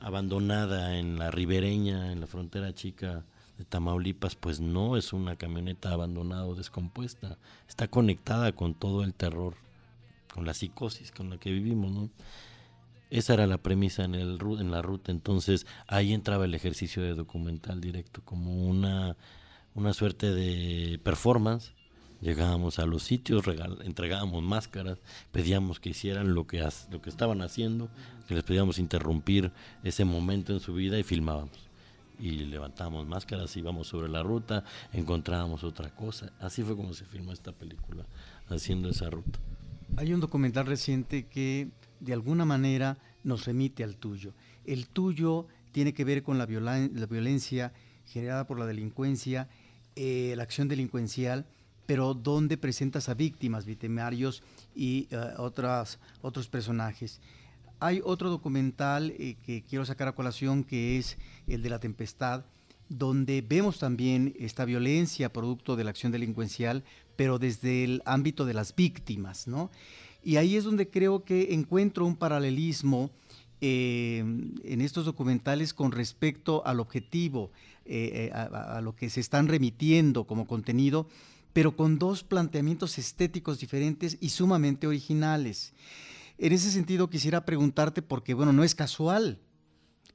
abandonada en la ribereña, en la frontera chica de Tamaulipas, pues no es una camioneta abandonada o descompuesta, está conectada con todo el terror, con la psicosis con la que vivimos, ¿no? Esa era la premisa en, el, en la ruta, entonces ahí entraba el ejercicio de documental directo, como una, una suerte de performance Llegábamos a los sitios, entregábamos máscaras, pedíamos que hicieran lo que, lo que estaban haciendo, que les pedíamos interrumpir ese momento en su vida y filmábamos. Y levantábamos máscaras, íbamos sobre la ruta, encontrábamos otra cosa. Así fue como se filmó esta película, haciendo esa ruta. Hay un documental reciente que de alguna manera nos remite al tuyo. El tuyo tiene que ver con la, violencia generada por la delincuencia, eh, la acción delincuencial pero donde presentas a víctimas, victimarios y eh, otras, otros personajes. Hay otro documental eh, que quiero sacar a colación que es el de la tempestad, donde vemos también esta violencia producto de la acción delincuencial, pero desde el ámbito de las víctimas, ¿no? Y ahí es donde creo que encuentro un paralelismo eh, en estos documentales con respecto al objetivo, a, lo que se están remitiendo como contenido, pero con dos planteamientos estéticos diferentes y sumamente originales. En ese sentido quisiera preguntarte, porque bueno, no es casual,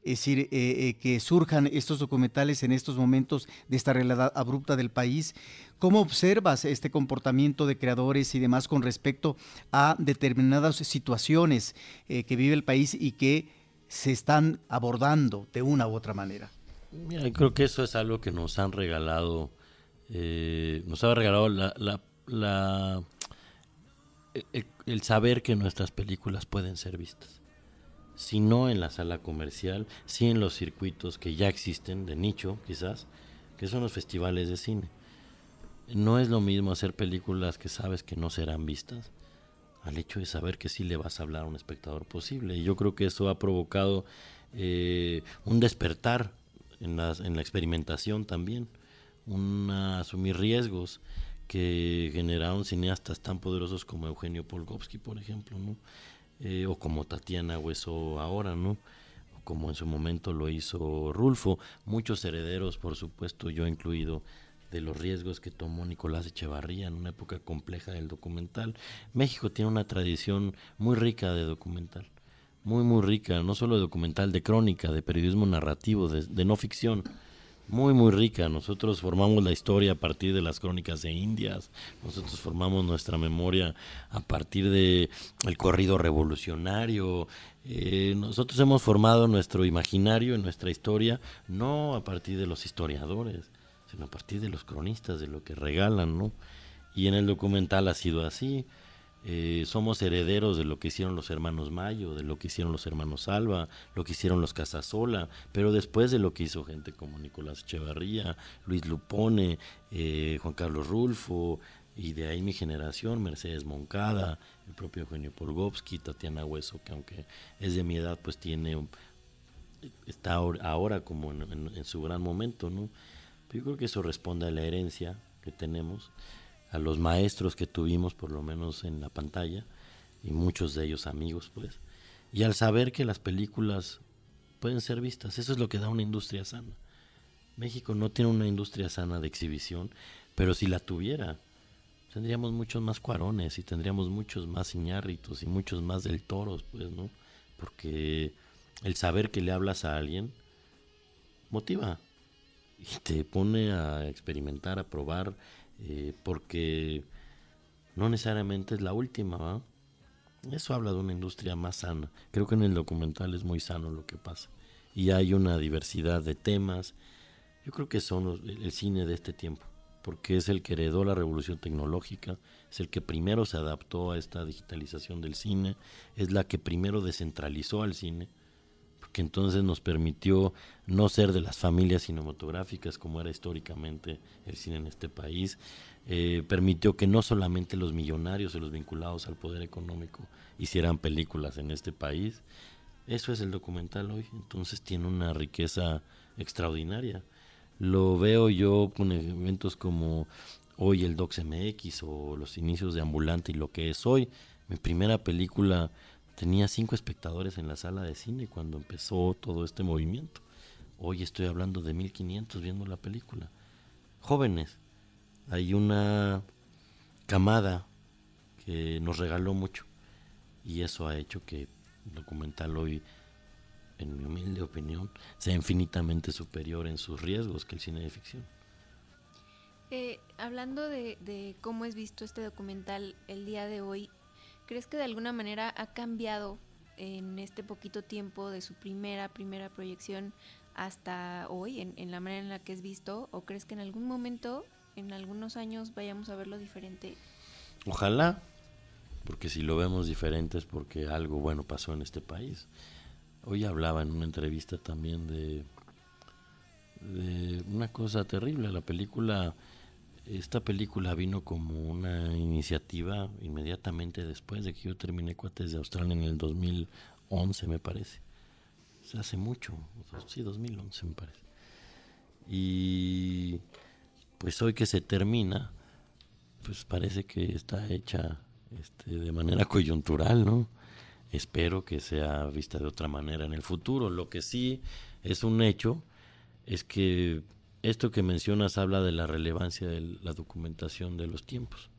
es decir, eh, eh, que surjan estos documentales en estos momentos de esta realidad abrupta del país. ¿Cómo observas este comportamiento de creadores y demás con respecto a determinadas situaciones eh, que vive el país y que se están abordando de una u otra manera? Creo que eso es algo que nos han regalado eh, nos ha regalado la, el, saber que nuestras películas pueden ser vistas. Si no en la sala comercial, si en los circuitos que ya existen, de nicho quizás, que son los festivales de cine. No es lo mismo hacer películas que sabes que no serán vistas al hecho de saber que sí le vas a hablar a un espectador posible. Y yo creo que eso ha provocado eh, un despertar en, en la experimentación también una, asumir riesgos que generaron cineastas tan poderosos como Eugenio Polgovsky, por ejemplo, ¿no? Eh, o como Tatiana Hueso ahora, ¿no? O como en su momento lo hizo Rulfo, muchos herederos, por supuesto, yo incluido, de los riesgos que tomó Nicolás Echevarría en una época compleja del documental. México tiene una tradición muy rica de documental, muy, muy rica, no solo de documental, de crónica, de periodismo narrativo, de no ficción muy, muy rica. Nosotros formamos la historia a partir de las crónicas de Indias, nosotros formamos nuestra memoria a partir de el corrido revolucionario. Eh, nosotros hemos formado nuestro imaginario, nuestra historia, no a partir de los historiadores, sino a partir de los cronistas, de lo que regalan, ¿no? Y en el documental ha sido así. Eh, somos herederos de lo que hicieron los hermanos Mayo, de lo que hicieron los hermanos Alba, lo que hicieron los Casasola, pero después de lo que hizo gente como Nicolás Echevarría, Luis Lupone, eh, Juan Carlos Rulfo, y de ahí mi generación, Mercedes Moncada, el propio Eugenio Polgovsky, Tatiana Hueso, que aunque es de mi edad, pues tiene, está ahora como en, su gran momento, ¿no? Pero yo creo que eso responde a la herencia que tenemos a los maestros que tuvimos, por lo menos en la pantalla, y muchos de ellos amigos, pues, y al saber que las películas pueden ser vistas, eso es lo que da una industria sana. México no tiene una industria sana de exhibición, pero si la tuviera, tendríamos muchos más cuarones y tendríamos muchos más iñárritos y muchos más del toros, pues, ¿no? Porque el saber que le hablas a alguien motiva y te pone a experimentar, a probar, eh, porque no necesariamente es la última. Eso habla de una industria más sana. Creo que en el documental es muy sano lo que pasa. Y hay una diversidad de temas. Yo creo que son el cine de este tiempo, porque es el que heredó la revolución tecnológica, es el que primero se adaptó a esta digitalización del cine, es la que primero descentralizó al cine que entonces nos permitió no ser de las familias cinematográficas como era históricamente el cine en este país, eh, permitió que no solamente los millonarios o los vinculados al poder económico hicieran películas en este país. Eso es el documental hoy, entonces tiene una riqueza extraordinaria. Lo veo yo con eventos como hoy el Docs MX o los inicios de Ambulante y lo que es hoy. Mi primera película Tenía cinco espectadores en la sala de cine cuando empezó todo este movimiento. Hoy estoy hablando de 1500 viendo la película. Jóvenes, hay una camada que nos regaló mucho y eso ha hecho que el documental hoy, en mi humilde opinión, sea infinitamente superior en sus riesgos que el cine de ficción. Eh, hablando de, de, cómo es visto este documental el día de hoy, ¿Crees que de alguna manera ha cambiado en este poquito tiempo de su primera, primera proyección hasta hoy, en, la manera en la que es visto? ¿O crees que en algún momento, en algunos años, vayamos a verlo diferente? Ojalá, porque si lo vemos diferente es porque algo bueno pasó en este país. Hoy hablaba en una entrevista también de, de una cosa terrible. La película esta película vino como una iniciativa inmediatamente después de que yo terminé Cuates de Australia en el 2011, me parece. O hace mucho, sí, 2011 me parece. Y pues hoy que se termina, pues parece que está hecha este, de manera coyuntural, ¿no? Espero que sea vista de otra manera en el futuro. Lo que sí es un hecho es que esto que mencionas habla de la relevancia de la documentación de los tiempos.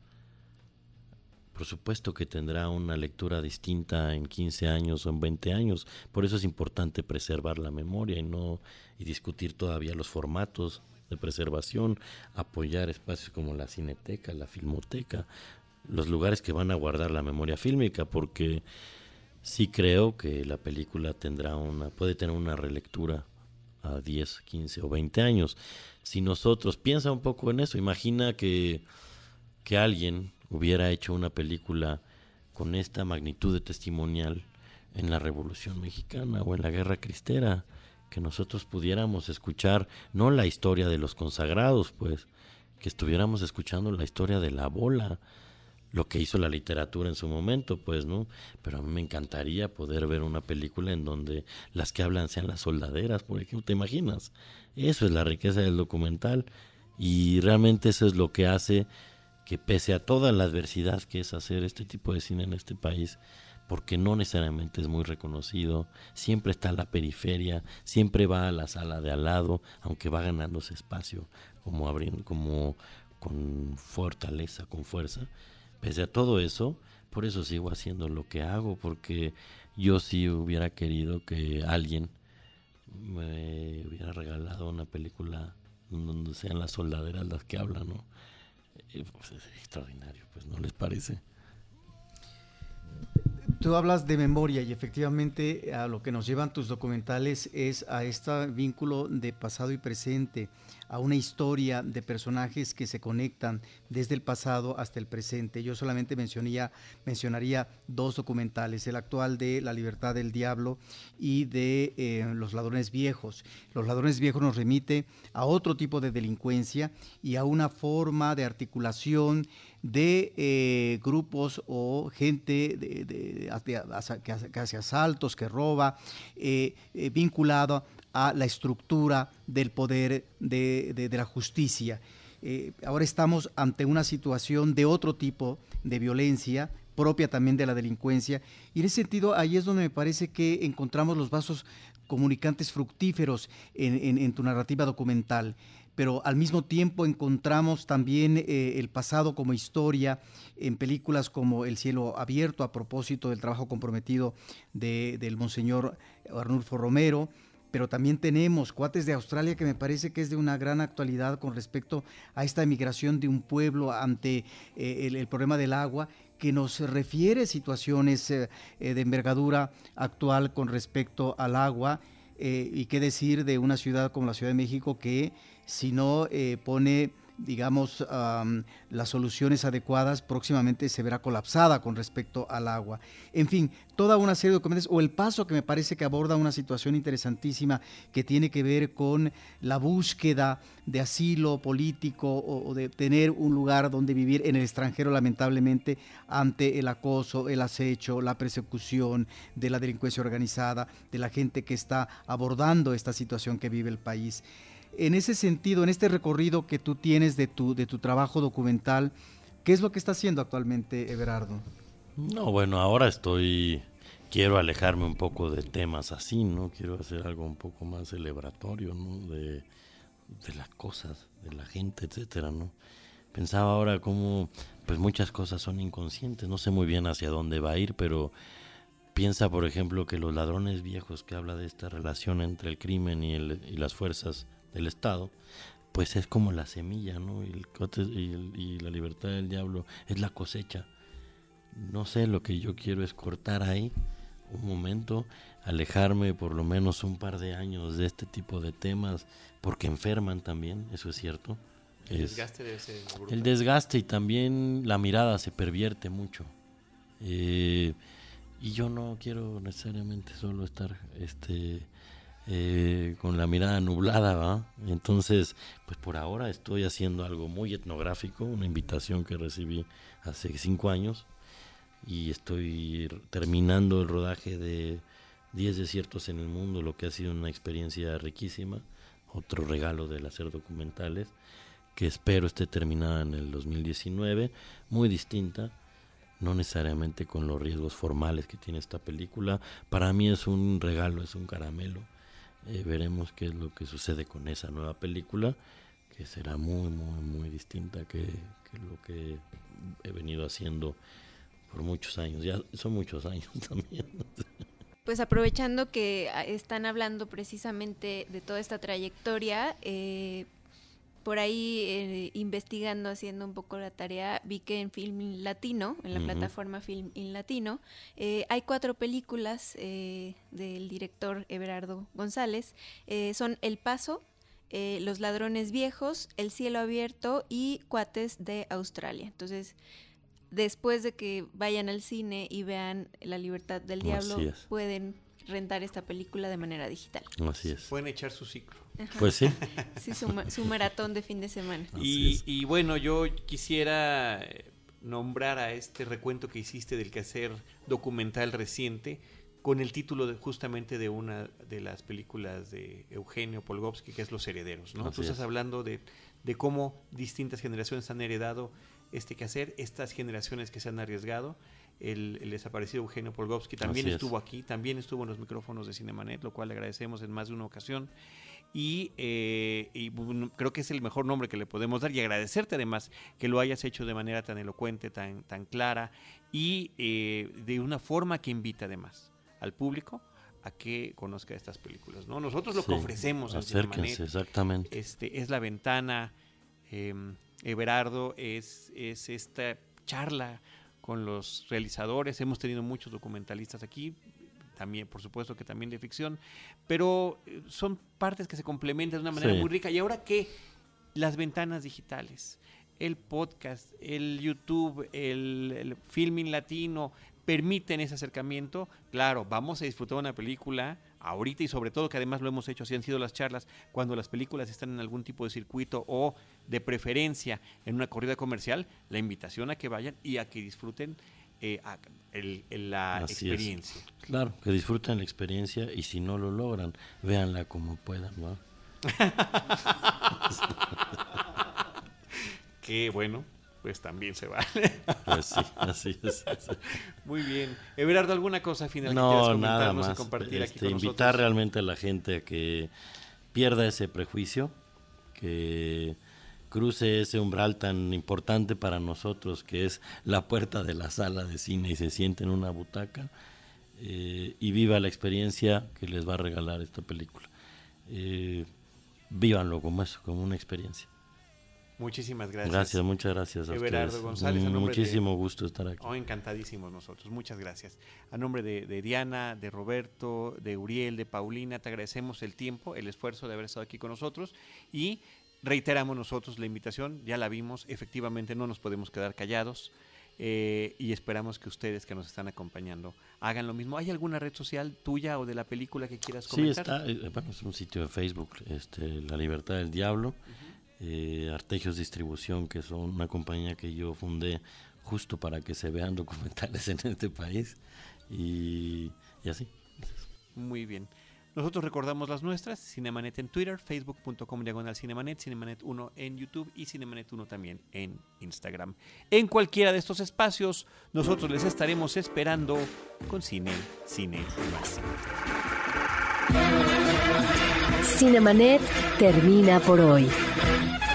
Por supuesto que tendrá una lectura distinta en 15 años o en 20 años, por eso es importante preservar la memoria y no y discutir todavía los formatos de preservación, apoyar espacios como la cineteca, la filmoteca, los lugares que van a guardar la memoria fílmica, porque sí creo que la película tendrá una puede tener una relectura a 10, 15 o 20 años. Si nosotros, piensa un poco en eso, imagina que, que alguien hubiera hecho una película con esta magnitud de testimonial en la Revolución Mexicana o en la Guerra Cristera, que nosotros pudiéramos escuchar no la historia de los consagrados, pues, que estuviéramos escuchando la historia de la bola, lo que hizo la literatura en su momento, pues, ¿no? Pero a mí me encantaría poder ver una película en donde las que hablan sean las soldaderas, por ejemplo, ¿te imaginas? Eso es la riqueza del documental y realmente eso es lo que hace que pese a toda la adversidad que es hacer este tipo de cine en este país, porque no necesariamente es muy reconocido, siempre está en la periferia, siempre va a la sala de al lado, aunque va ganándose espacio, como abriendo, como con fortaleza, con fuerza, Pese a todo eso, por eso sigo haciendo lo que hago, porque yo sí hubiera querido que alguien me hubiera regalado una película donde sean las soldaderas las que hablan, ¿no? Pues es extraordinario, pues, ¿no les parece? Tú hablas de memoria y efectivamente a lo que nos llevan tus documentales es a este vínculo de pasado y presente, a una historia de personajes que se conectan desde el pasado hasta el presente. Yo solamente mencionaría, mencionaría dos documentales, el actual de La libertad del diablo y de eh, Los ladrones viejos. Los ladrones viejos nos remite a otro tipo de delincuencia y a una forma de articulación de eh, grupos o gente que, hace, asaltos, que roba, eh, vinculado a la estructura del poder de, la justicia. eh, ahora estamos ante una situación de otro tipo de violencia propia también de la delincuencia. Y en ese sentido, ahí es donde me parece que encontramos los vasos comunicantes fructíferos en, tu narrativa documental pero al mismo tiempo encontramos también eh, el pasado como historia en películas como El cielo abierto, a propósito del trabajo comprometido del monseñor Arnulfo Romero, pero también tenemos Cuates de Australia que me parece que es de una gran actualidad con respecto a esta emigración de un pueblo ante eh, el, problema del agua que nos refiere situaciones eh, eh, de envergadura actual con respecto al agua y qué decir de una ciudad como la Ciudad de México que si no pone digamos, las soluciones adecuadas, próximamente se verá colapsada con respecto al agua. En fin, toda una serie de documentos, o el paso que me parece que aborda una situación interesantísima que tiene que ver con la búsqueda de asilo político o, de tener un lugar donde vivir en el extranjero, lamentablemente, ante el acoso, el acecho, la persecución de la delincuencia organizada, de la gente que está abordando esta situación que vive el país. En ese sentido, en este recorrido que tú tienes de tu, de tu trabajo documental, ¿qué es lo que está haciendo actualmente Everardo? No, bueno, ahora estoy, quiero alejarme un poco de temas así, ¿no? Quiero hacer algo un poco más celebratorio, ¿no? De, de las cosas, de la gente, etcétera, ¿no? Pensaba ahora cómo, pues muchas cosas son inconscientes, no sé muy bien hacia dónde va a ir, pero piensa, por ejemplo, que los ladrones viejos que habla de esta relación entre el crimen y, el, y las fuerzas del Estado, pues es como la semilla, ¿no? Y, el, y, la libertad del diablo es la cosecha. No sé, lo que yo quiero es cortar ahí un momento, alejarme por lo menos un par de años de este tipo de temas, porque enferman también, eso es cierto. El desgaste de ese El desgaste y también la mirada se pervierte mucho. Eh, y yo no quiero necesariamente solo estar este eh, con la mirada nublada, ¿va? Entonces, pues por ahora estoy haciendo algo muy etnográfico, una invitación que recibí hace cinco años y estoy terminando el rodaje de 10 desiertos en el mundo, lo que ha sido una experiencia riquísima, otro regalo del hacer documentales, que espero esté terminada en el 2019, muy distinta, no necesariamente con los riesgos formales que tiene esta película. Para mí es un regalo, es un caramelo eh, veremos qué es lo que sucede con esa nueva película, que será muy, muy, muy distinta que, lo que he venido haciendo por muchos años. Ya son muchos años también. Pues aprovechando que ah, están hablando precisamente de toda esta trayectoria, eh, por ahí eh, investigando, haciendo un poco la tarea, vi que en Film Latino, en la plataforma Film in Latino, eh, hay cuatro películas eh, del director Everardo González. son El Paso, Los Ladrones Viejos, El Cielo Abierto y Cuates de Australia. Entonces, después de que vayan al cine y vean La Libertad del Diablo, pueden rentar esta película de manera digital. Así es. Pueden echar su ciclo. Pues sí. sí, su, maratón de fin de semana. Y, bueno, yo quisiera eh, nombrar a este recuento que hiciste del quehacer documental reciente con el título de, justamente de una de las películas de Eugenio Polgovsky, que es Los Herederos. ¿no? Tú estás hablando de, de cómo distintas generaciones han heredado este quehacer, estas generaciones que se han arriesgado el, desaparecido Eugenio Polgovsky también estuvo aquí, también estuvo en los micrófonos de Cinemanet, lo cual le agradecemos en más de una ocasión. Y, eh, creo que es el mejor nombre que le podemos dar y agradecerte además que lo hayas hecho de manera tan elocuente, tan, tan clara y eh, de una forma que invita además al público a que conozca estas películas. ¿no? Nosotros lo que ofrecemos en Cinemanet exactamente. Este, es la ventana, eh, Everardo, es, es esta charla con los realizadores. Hemos tenido muchos documentalistas aquí, también, por supuesto que también de ficción, pero eh, son partes que se complementan de una manera muy rica. Y ahora que las ventanas digitales, el podcast, el YouTube, el, el filming latino permiten ese acercamiento, claro, vamos a disfrutar una película ahorita y sobre todo que además lo hemos hecho, así han sido las charlas, cuando las películas están en algún tipo de circuito o de preferencia en una corrida comercial, la invitación a que vayan y a que disfruten eh, la experiencia. Claro, que disfruten la experiencia y si no lo logran, véanla como puedan. que bueno, pues también se vale. Pues sí, así es. Muy bien. Everardo, ¿alguna cosa final que No, quieras nada y más. compartir aquí Este, con invitar nosotros? realmente a la gente a que pierda ese prejuicio, que cruce ese umbral tan importante para nosotros que es la puerta de la sala de cine y se siente en una butaca eh, y viva la experiencia que les va a regalar esta película. Eh, vívanlo como eso, como una experiencia. Muchísimas gracias. Gracias, muchas gracias a Everardo ustedes. González, a nombre de- Muchísimo gusto estar aquí. Oh, encantadísimos nosotros. Muchas gracias. A nombre de, de Diana, de Roberto, de Uriel, de Paulina, te agradecemos el tiempo, el esfuerzo de haber estado aquí con nosotros y reiteramos nosotros la invitación. Ya la vimos, efectivamente no nos podemos quedar callados eh, y esperamos que ustedes que nos están acompañando hagan lo mismo. ¿Hay alguna red social tuya o de la película que quieras Sí, comentar? está, eh, bueno, es un sitio de Facebook, este, La Libertad del Diablo, eh, Artegios Distribución, que son una compañía que yo fundé justo para que se vean documentales en este país, y, y así. Muy bien. Nosotros recordamos las nuestras, Cinemanet en Twitter, facebook.com diagonal Cinemanet, Cinemanet 1 en YouTube y Cinemanet 1 también en Instagram. En cualquiera de estos espacios, nosotros les estaremos esperando con cine, cine y más. Cinemanet termina por hoy.